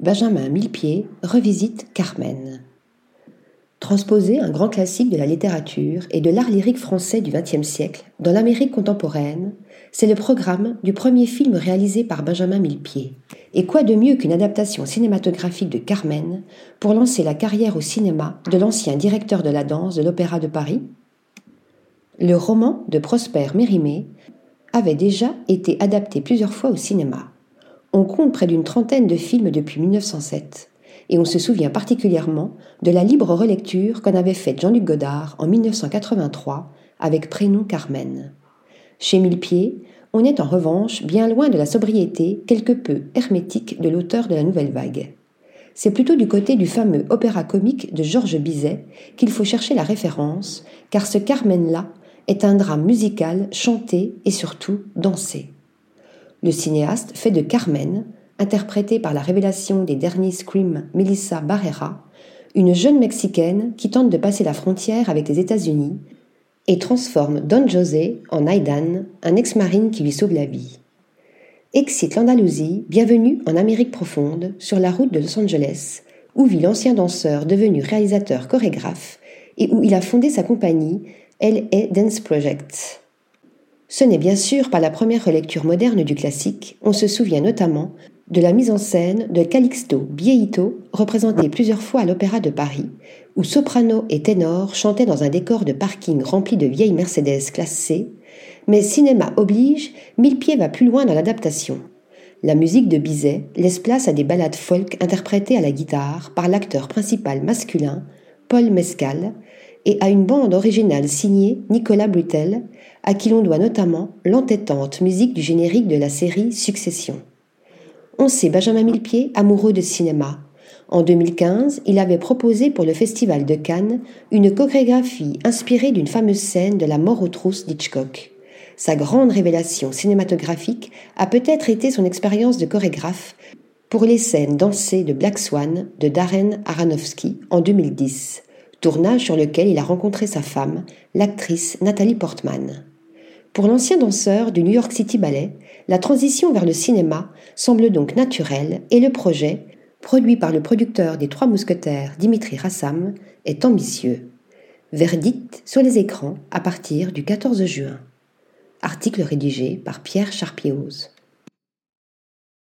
Benjamin Millepied revisite Carmen. Transposer un grand classique de la littérature et de l'art lyrique français du XXe siècle dans l'Amérique contemporaine, c'est le programme du premier film réalisé par Benjamin Millepied. Et quoi de mieux qu'une adaptation cinématographique de Carmen pour lancer la carrière au cinéma de l'ancien directeur de la danse de l'Opéra de Paris? Le roman de Prosper Mérimée avait déjà été adapté plusieurs fois au cinéma. On compte près d'une trentaine de films depuis 1907, et on se souvient particulièrement de la libre relecture qu'en avait faite Jean-Luc Godard en 1983 avec Prénom Carmen. Chez Millepied, on est en revanche bien loin de la sobriété quelque peu hermétique de l'auteur de la nouvelle vague. C'est plutôt du côté du fameux opéra comique de Georges Bizet qu'il faut chercher la référence, car ce Carmen-là est un drame musical chanté et surtout dansé. Le cinéaste fait de Carmen, interprétée par la révélation des derniers Scream Melissa Barrera, une jeune Mexicaine qui tente de passer la frontière avec les États-Unis et transforme Don José en Aidan, un ex-marine qui lui sauve la vie. Excite l'Andalousie, bienvenue en Amérique profonde, sur la route de Los Angeles, où vit l'ancien danseur devenu réalisateur chorégraphe et où il a fondé sa compagnie L.A. Dance Project. Ce n'est bien sûr pas la première relecture moderne du classique, on se souvient notamment de la mise en scène de Calixto Bieito, représenté plusieurs fois à l'Opéra de Paris, où soprano et ténor chantaient dans un décor de parking rempli de vieilles Mercedes classe C, mais cinéma oblige, Millepied va plus loin dans l'adaptation. La musique de Bizet laisse place à des ballades folk interprétées à la guitare par l'acteur principal masculin, Paul Mescal, et à une bande originale signée Nicolas Brutel, à qui l'on doit notamment l'entêtante musique du générique de la série Succession. On sait Benjamin Millepied amoureux de cinéma. En 2015, il avait proposé pour le Festival de Cannes une chorégraphie inspirée d'une fameuse scène de La mort aux trousses d'Hitchcock. Sa grande révélation cinématographique a peut-être été son expérience de chorégraphe pour les scènes dansées de Black Swan de Darren Aronofsky en 2010 tournage sur lequel il a rencontré sa femme, l'actrice Nathalie Portman. Pour l'ancien danseur du New York City Ballet, la transition vers le cinéma semble donc naturelle et le projet, produit par le producteur des Trois Mousquetaires Dimitri Rassam, est ambitieux. Verdict sur les écrans à partir du 14 juin. Article rédigé par Pierre Charpioz.